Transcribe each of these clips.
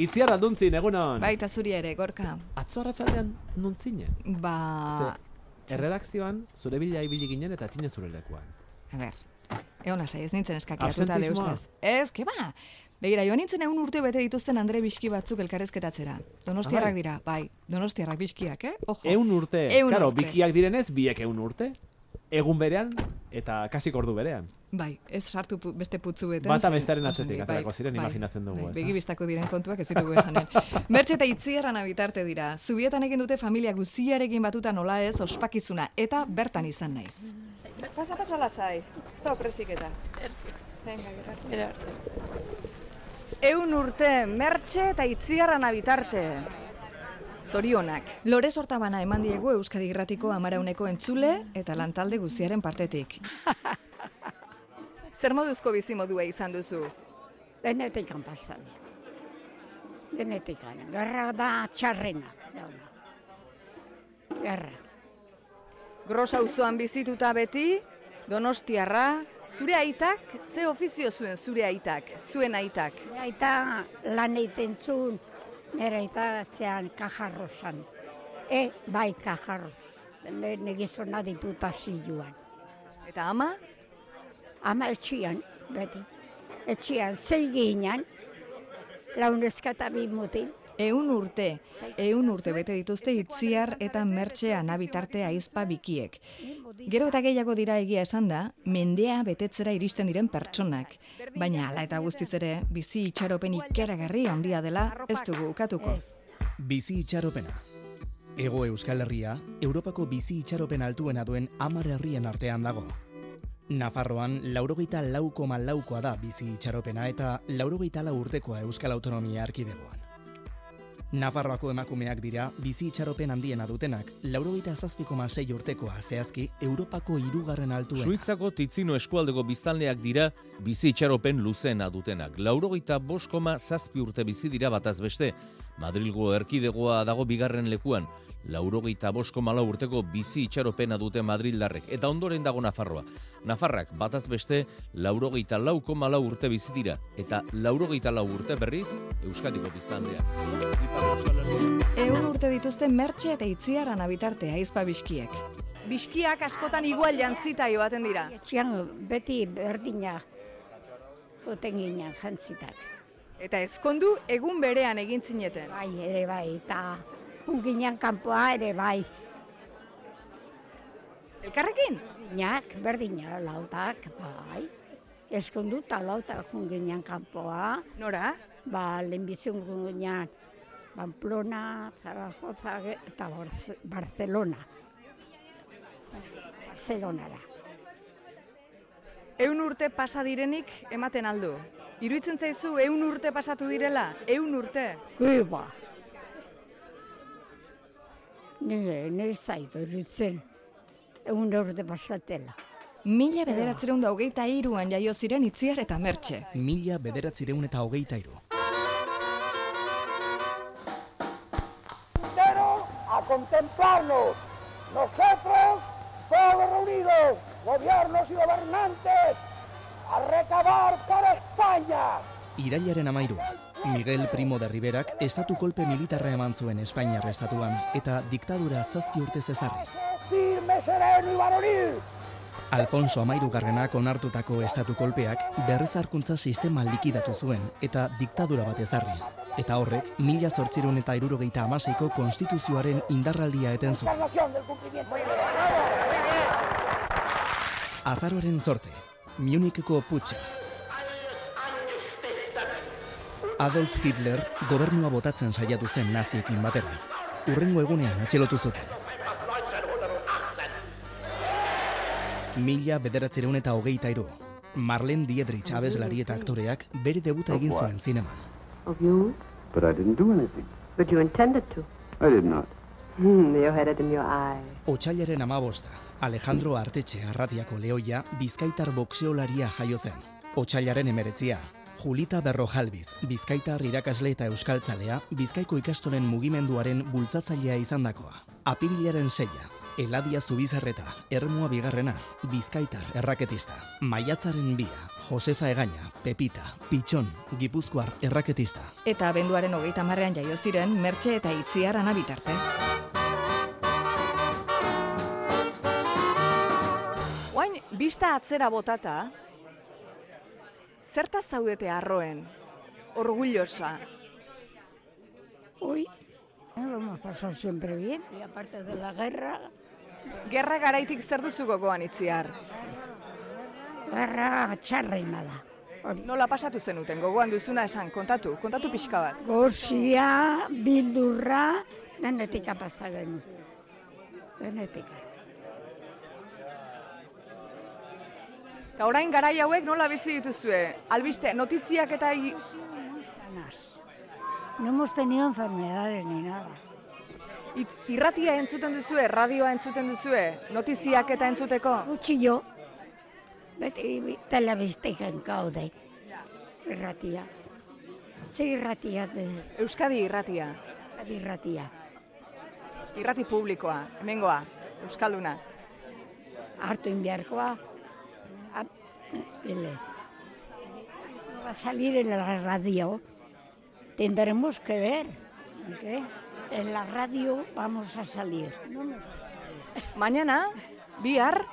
Itziar alduntzin, egunon. Baita zuri ere, gorka. Atzo arratsaldean non zinen? Ba... Ze, erredakzioan, zure bila ibili ginen eta txine zure lekuan. A ber, egon lasai, ez nintzen eskakiatuta Absentismoa? deustaz. Ez, ke ba? Begira, joan nintzen egun urte bete dituzten Andre Biski batzuk elkarrezketatzera. Donostiarrak dira, bai. Donostiarrak biskiak, eh? Ojo. Eun urte. Ehun Claro, urte. bikiak direnez, biek eun urte. Egun berean eta kasik ordu berean. Bai, ez sartu pu beste putzuetan. Bata oso atzetik ondo, aterako ziren, imaginatzen dugu, Bai, ezta? begi bistako diren kontuak ez ditugu esanen. Mertxe eta itzierran abitarte dira. Zubietan egin dute familia guziarekin batuta nola ez ospakizuna eta bertan izan naiz. Pasa, pasa lasai. Ez da opresiketa. Venga. Eun urte, mertxe eta itziarran abitarte. Zorionak. Lore sortabana eman diegu Euskadi Irratiko amarauneko entzule eta lantalde guziaren partetik. Zer moduzko bizimodua izan duzu? Denetik pasan. Denetik Gerra da txarrena. Gerra. Gros auzoan bizituta beti, Donostiarra, zure aitak, ze ofizio zuen zure aitak, zuen aitak. Aita lan egiten zuen, nire aita zean kajarrozan. E, bai kajarroz. Ne gizona diputazioan. Eta ama? Ama etxian, beti. Etxian, zei ginen, launezka eta bi mutil. Eun urte, eun urte bete dituzte itziar eta mertxe anabitarte aizpa bikiek. Gero eta gehiago dira egia esan da, mendea betetzera iristen diren pertsonak. Baina hala eta guztiz ere, bizi itxaropen ikeragarri handia dela ez dugu ukatuko. Bizi itxaropena. Ego Euskal Herria, Europako bizi itxaropen altuena duen hamar herrien artean dago. Nafarroan, laurogeita lau koma laukoa da bizi itxaropena eta laurogeita lau urtekoa Euskal Autonomia Erkidegoan. Nafarroako emakumeak dira bizi itxaropen handiena dutenak, laurogeita zazpi koma sei urtekoa zehazki Europako hirugarren altuena. Suitzako titzino eskualdeko biztanleak dira bizi itxaropen luzena dutenak. Laurogeita bost koma zazpi urte bizi dira bataz beste. Madrilgo erkidegoa dago bigarren lekuan. Laurogeita bost koma lau urteko bizi itxaropena dute Madrildarrek. Eta ondoren dago Nafarroa. Nafarrak bataz beste laurogeita lau koma lau urte bizi dira. Eta laurogeita lau urte berriz Euskadiko biztanlea. Eun urte dituzte mertxe eta itziar anabitarte aizpa biskiek. Biskiak askotan igual jantzita joaten dira. Etxian beti berdina joten ginen jantzitak. Eta ezkondu egun berean egin zineten. Bai, ere bai, eta unginan kanpoa ere bai. Elkarrekin? Berdinak, berdina, lautak, bai. Eskondu eta lautak unginan kanpoa. Nora? Ba, lehenbizun ginen Pamplona, Zaragoza eta Barce- Barcelona. Barcelonara. Eun urte pasa direnik ematen aldu. Iruitzen zaizu eun urte pasatu direla? Eun urte. Kuba. Nire, nire zaitu irutzen. Egun urte pasatela. Mila bederatzereun da hogeita iruan jaio ziren itziar eta mertxe. Mila bederatzireun eta hogeita iru. Contemplarnos. Nosotros, todos reunidos, gobiernos y gobernantes, a recabar para España. Irailaren amairu. Miguel Primo de Riberak estatu kolpe militarra eman zuen Espainiar estatuan eta diktadura zazpi urte zezarri. Alfonso Amairugarrenak onartutako estatu kolpeak berrezarkuntza sistema likidatu zuen eta diktadura bat ezarri. Eta horrek, mila zortzirun eta irurogeita amaseiko konstituzioaren indarraldia eten zuen. Azaroaren zortze, Municheko putxa. Adolf Hitler gobernua botatzen saiatu zen naziekin batera. Urrengo egunean atxelotu zuten. Mila bederatzireun eta hogeita iru. Marlene Dietrich abeslari eta aktoreak bere debuta egin zuen zineman. Of you? But I didn't do anything. But you intended to. I did not. Hmm, you had it in your eye. Otsailaren amabosta, Alejandro Artetxe arratiako lehoia bizkaitar boxeolaria jaio zen. Otsailaren emeretzia, Julita Berrojalbiz, bizkaitar irakasle eta euskaltzalea, bizkaiko ikastolen mugimenduaren bultzatzailea izandakoa. Apirilaren seia, Eladia Zubizarreta, Ermua Bigarrena, Bizkaitar, Erraketista, Maiatzaren Bia, Josefa Egaña, Pepita, Pitxon, Gipuzkoar, Erraketista. Eta abenduaren hogeita marrean jaio ziren, mertxe eta itziar anabitarte. Oain, bista atzera botata, zertaz zaudete arroen, orgullosa. Lo hemos pasado siempre bien. Y aparte de la guerra, Gerra garaitik zer duzu gogoan itziar? guerra txarrena da. Nola pasatu zenuten, gogoan duzuna esan, kontatu, kontatu pixka bat. Gozia, bildurra, denetika pasa genuen. Denetika. Eta orain garai hauek nola bizi dituzue? Albiste, notiziak eta. No hemos tenido enfermedades ni nada. It- irratia entzuten duzue, radioa entzuten duzue, notiziak eta entzuteko? Gutxillo, beti bi- telebisteken gaude. Irratia. Ze irratia de Euskadi irratia, irratia. irrati publikoa, hemengoa, Euskalduna. hartu inbiarkoa. Dile. Va a salir en la radio. Tendremos que ver. ¿ok? En la radio vamos a salir. No nos- Mañana, bihar,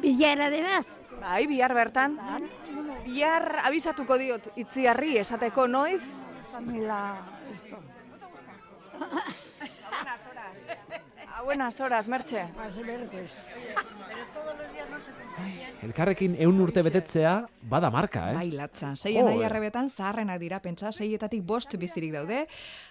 Billar además. bai, bihar bertan, bihar abisatuko diot itziarri esateko noiz, Mila, esto. buenas horas, Mertxe. Más verdes. Elkarrekin eun urte betetzea, bada marka, eh? Bai, latza. Sei anai Joder. arrebetan zaharrenak dira, pentsa, seietatik bost bizirik daude.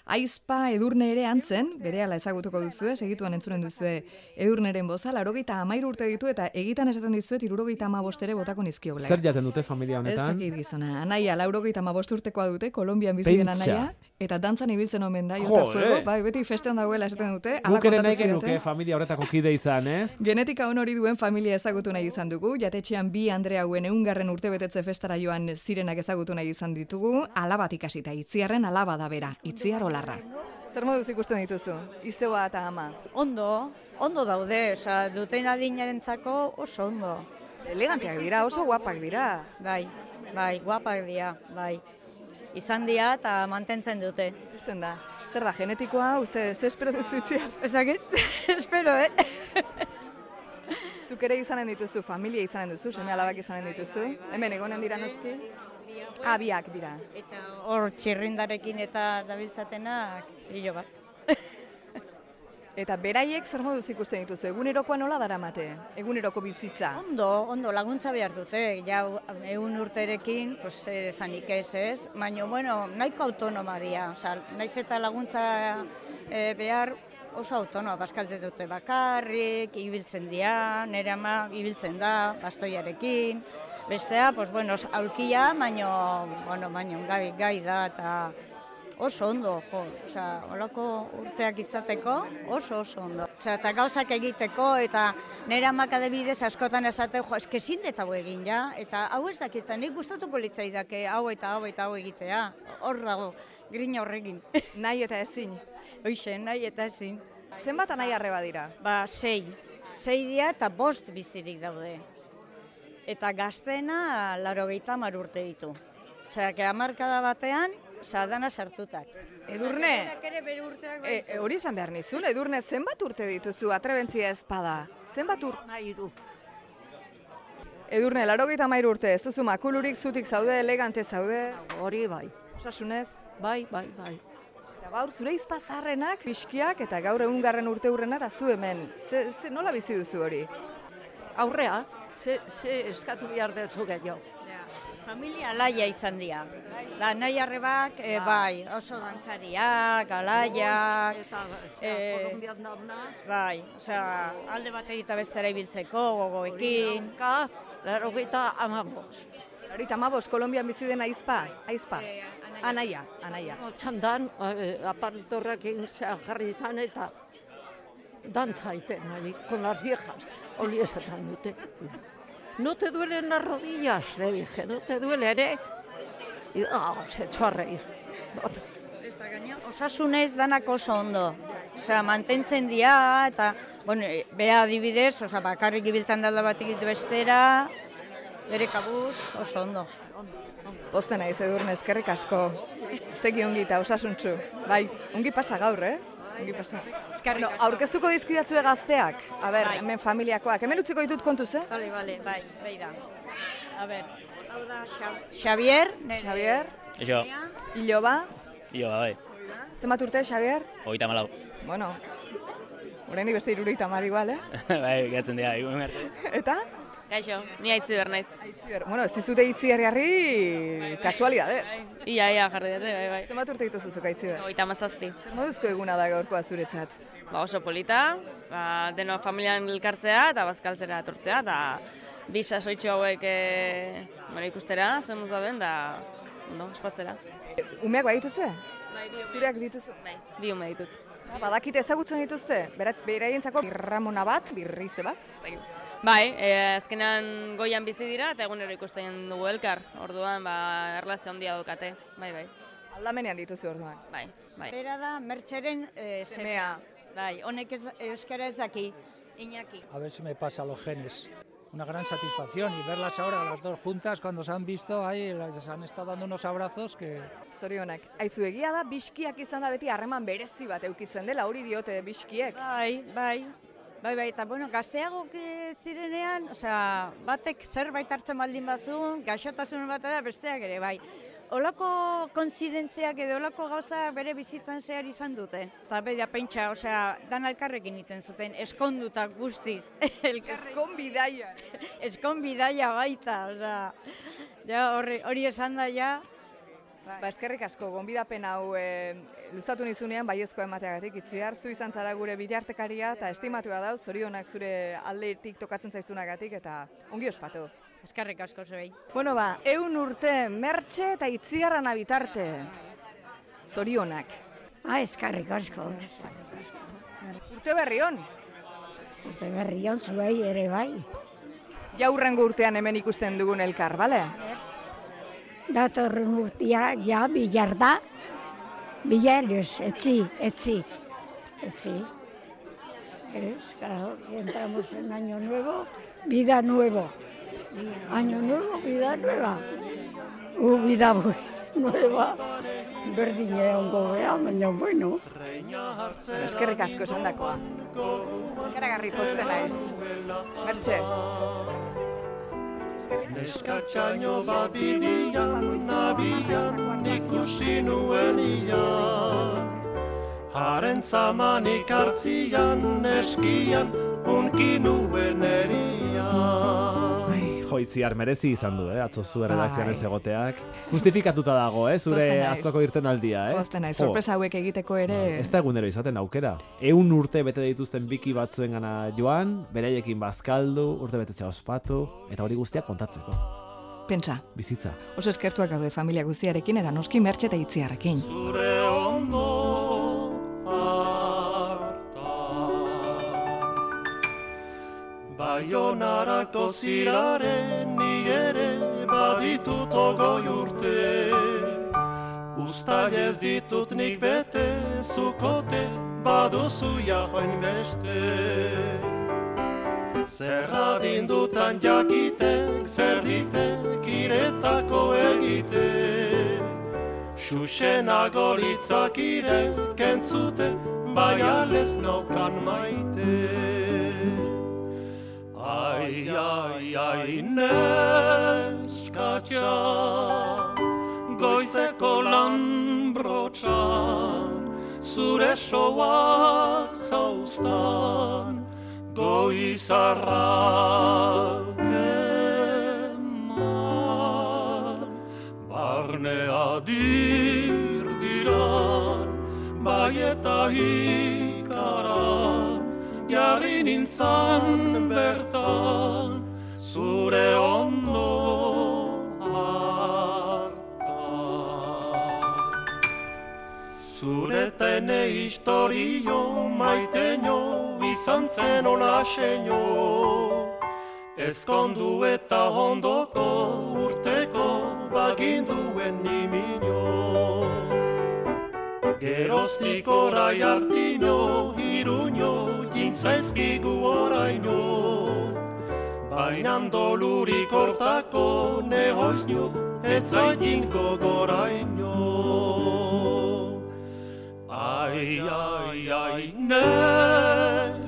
Aizpa edurne ere antzen, berehala ezagutuko duzue, segituan entzunen duzue edurneren boza, larogeita amairu urte ditu eta egitan esaten dizuet irurogeita ama ere botako nizkiogula. Zer jaten dute familia Ez honetan? dakit gizona. Anaia, laurogeita ama urtekoa dute, Kolombian bizi den Pentsa. anaia, eta dantzan ibiltzen omen da, Jo, jota fuego, bai, beti festean dagoela esaten dute, ala kontatu. Genuke familia horretako kide izan, eh? Genetika on hori duen familia ezagutu nahi izan dugu, jatetxean bi Andre hauen eungarren urtebetetze festara joan zirenak ezagutu nahi izan ditugu, alabat ikasita, itziarren alaba da bera, itziar olarra. Zer moduz ikusten dituzu, izeba eta ama? Ondo, ondo daude, oza, duten adinarentzako oso ondo. Eleganteak dira, oso guapak dira. Bai, bai, guapak dira, bai. Izan dira eta mantentzen dute. Ikusten da. Zer da, genetikoa hau, ze, ze espero duzu itzia? Ez dakit, espero, eh? Zuk ere izanen dituzu, familia izanen duzu, seme alabak izanen dituzu. Hemen egonen dira noski. Ah, biak dira. Eta hor txirrindarekin eta dabiltzatenak, hilo bat. Eta beraiek zer moduz ikusten dituzu, egunerokoa nola daramate? Eguneroko bizitza. Ondo, ondo, laguntza behar dute, ja egun urterekin, pues, esanik ez ez, baina, bueno, nahiko autonoma dira, oza, naiz eta laguntza e, behar oso autonoma, baskaltzen dute bakarrik, ibiltzen dira, nire ama ibiltzen da, bastoiarekin, bestea, pues, bueno, aulkia, baino, bueno, baino, gai, gai da, eta oso ondo, jo, osea, holako urteak izateko oso oso ondo. Osea, eta gauzak egiteko eta nire amak adibidez askotan esate, jo, eske ezin dut hau egin ja, eta hau ez dakit, nik gustatuko litzaidake hau eta hau eta hau egitea. Hor dago, grina horrekin. Nahi eta ezin. Hoixe, nahi eta ezin. Zenbat anai arreba dira? Ba, sei. Sei dia eta bost bizirik daude. Eta gaztena laro gehieta urte ditu. Osea, que hamarkada batean, sadana sartutak. Edurne, e, e, hori izan behar nizun, edurne zenbat urte dituzu, atrebentzia ezpada. Zenbat ur... Mairu. Edurne, laro mairu urte, ez duzu makulurik zutik zaude, elegante zaude, Hori bai, osasunez. bai, bai, bai. Eta gaur zure izpazarrenak, pixkiak, eta gaur egungarren urte hurrena, eta zu hemen. Ze, ze, nola bizi duzu hori? Aurrea, ze, ze eskatu behar dezu gehiago. Familia alaia izan dira. Da, nahi arrebak, e, bai, oso dantzariak, alaiak, Eta, eh, dauna, bai, osea, alde bat egita bestera ibiltzeko, gogoekin. Ka, laro gita amabost. Hori tamabos, Kolombian bizi den aizpa, aizpa. Anaia, anaia. Txandan, eh, aparitorrekin zea jarri izan eta dantza iten con las viejas, hori esaten dute. No te duelen las rodillas, le dije, no te duele ere. Y, ah, se echó a reír. Osasunez danak oso ondo. Osea, mantentzen dira eta Bueno, e, bea adibidez, oza, bakarrik ibiltzen dalda batik bestera, bere kabuz, oso ondo. Posten naiz edurne eskerrik asko. Segi ongi eta osasuntxu. Bai, ongi pasa gaur, eh? Eskerrik Bueno, aurkeztuko dizkidatzue gazteak. A ber, Bai. hemen familiakoak. Hemen utziko ditut kontuz, eh? Bale, bale, bai, bai da. A ber, hau da Xa- Xavier. Xavier, Eixo, Iloba. jo, bai, Zenbat urte, Xavier? hogeita malau. Bueno, oraindik beste irurogeita hamar igual, eh? bai, gatzen dira, arte. Eta? Kaixo, ni aitzi bernaiz. Aitziber. Bueno, ez dizute itziar jarri kasualidadez. Ia, ia, jarri dute, bai, bai. Zenbat urte dituzuzuk aitziber? Hogeita mazazpi. Zer moduzko eguna da gaurkoa zuretzat? Ba, oso polita, ba, deno familian elkartzea eta bazkaltzera etortzea, eta bi sasoitxo hauek e, bueno, ikustera, zen muz dauden, da, ondo, espatzera. Umeak bai dituzue? Zureak dituzu? Bai, bi ume ditut. Ba, Badakite ezagutzen dituzte? Berat, beraientzako birramona bat, birrize bat? Bai, e, azkenean goian bizi dira eta egunero ikusten dugu elkar. Orduan, ba, erlazio handia dukate. Bai, bai. Aldamenean dituzu orduan. Bai, bai. Bera da, mertxeren e, semea. Bai, honek ez, euskara ez daki, Iñaki. A ver si me pasa los genes. Una gran satisfacción y verlas ahora las dos juntas cuando se han visto ahí, les han estado dando unos abrazos que... Zorionak. Aizu egia da, biskiak izan da beti harreman berezi bat eukitzen dela, hori diote biskiek. Bai, bai. Bai, bai, eta bueno, gazteagok eh, zirenean, osea, batek zerbait hartzen baldin bazun, gaixotasun bat da besteak ere, bai. Olako konzidentziak edo olako gauza bere bizitzan zehar izan dute. Eta bedia pentsa, osea, dan elkarrekin iten zuten, eskonduta guztiz. Eskon bidaia. Eskon bidaia baita, osea, ja, horri, hori esan da, ja, Ba, eskerrik asko, gonbidapen hau e, luzatu nizunean baiezko emateagatik itziar, zu izan zara gure bilartekaria eta estimatua dau, zorionak zure aldeetik tokatzen zaizunagatik eta ongi ospatu. Eskerrik asko zebei. Bueno ba, eun urte mertxe eta itziarra bitarte. Zorionak. Ah, eskarrik asko. Urte berri hon. Urte berri hon zuei ere bai. Jaurrengo urtean hemen ikusten dugun elkar, bale? Datorren urtia, ja, bilar da. Bilar ez, etzi, etzi. Etzi. Es, claro, entramos en año nuevo, vida nuevo. Año nuevo, vida nueva. U, vida nueva. Berdine ongo gea, baina bueno. Eskerrik asko esan dakoa. Ikaragarri posten naiz. Mertxe. Neskatxaino babidian, nabian, ikusi nuen ian. Haren zamanik hartzian, eskian, unki nuen erian. Jo, itziar merezi izan du, eh? Atzo zu erredakzioan ez Bai. egoteak. Justifikatuta dago, eh? Zure Pozten atzoko irten aldia, eh? Posten naiz, sorpresa hauek egiteko ere... Ez da egunero izaten aukera. Eun urte bete dituzten biki batzuen gana joan, beraiekin bazkaldu, urte betetzea ospatu, eta hori guztiak kontatzeko. Pentsa, Bizitza. oso eskertuak gaude familia guztiarekin eta noski mertxe eta itziarrekin. Zure ondo Baionarako ziraren ni ere baditut ogoi urte. Uztail ez ditut nik bete, zukote baduzu jajoen beste. Zer adindutan jakitek, zer ditek iretako egiten. Xuxenago litzakire kentzuten, bai alez naukan maite. Ai, ai, ai, neskatxa, goizeko lanbrotxa, zure soak zauztan, goizarrak eman. Barnea dirdiran, bai eta jarri nintzan bertan, zure ondo hartan. Zure tene historio maiteño, izan zen ola xeño, Ezkondu eta ondoko urteko baginduen nimino. Geroztik orai hartino, Baina dolurik hortako nehoiz nio Ez zaitin gogoraino. Ai, ai, ai, neskatxa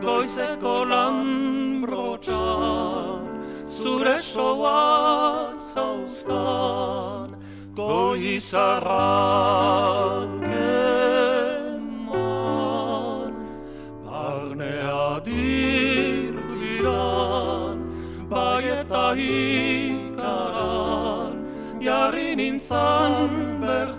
Goizeko lambrotxa Zure soak zauztan Goizarrak Bai eta ikaran Jarri nintzan bertan Zure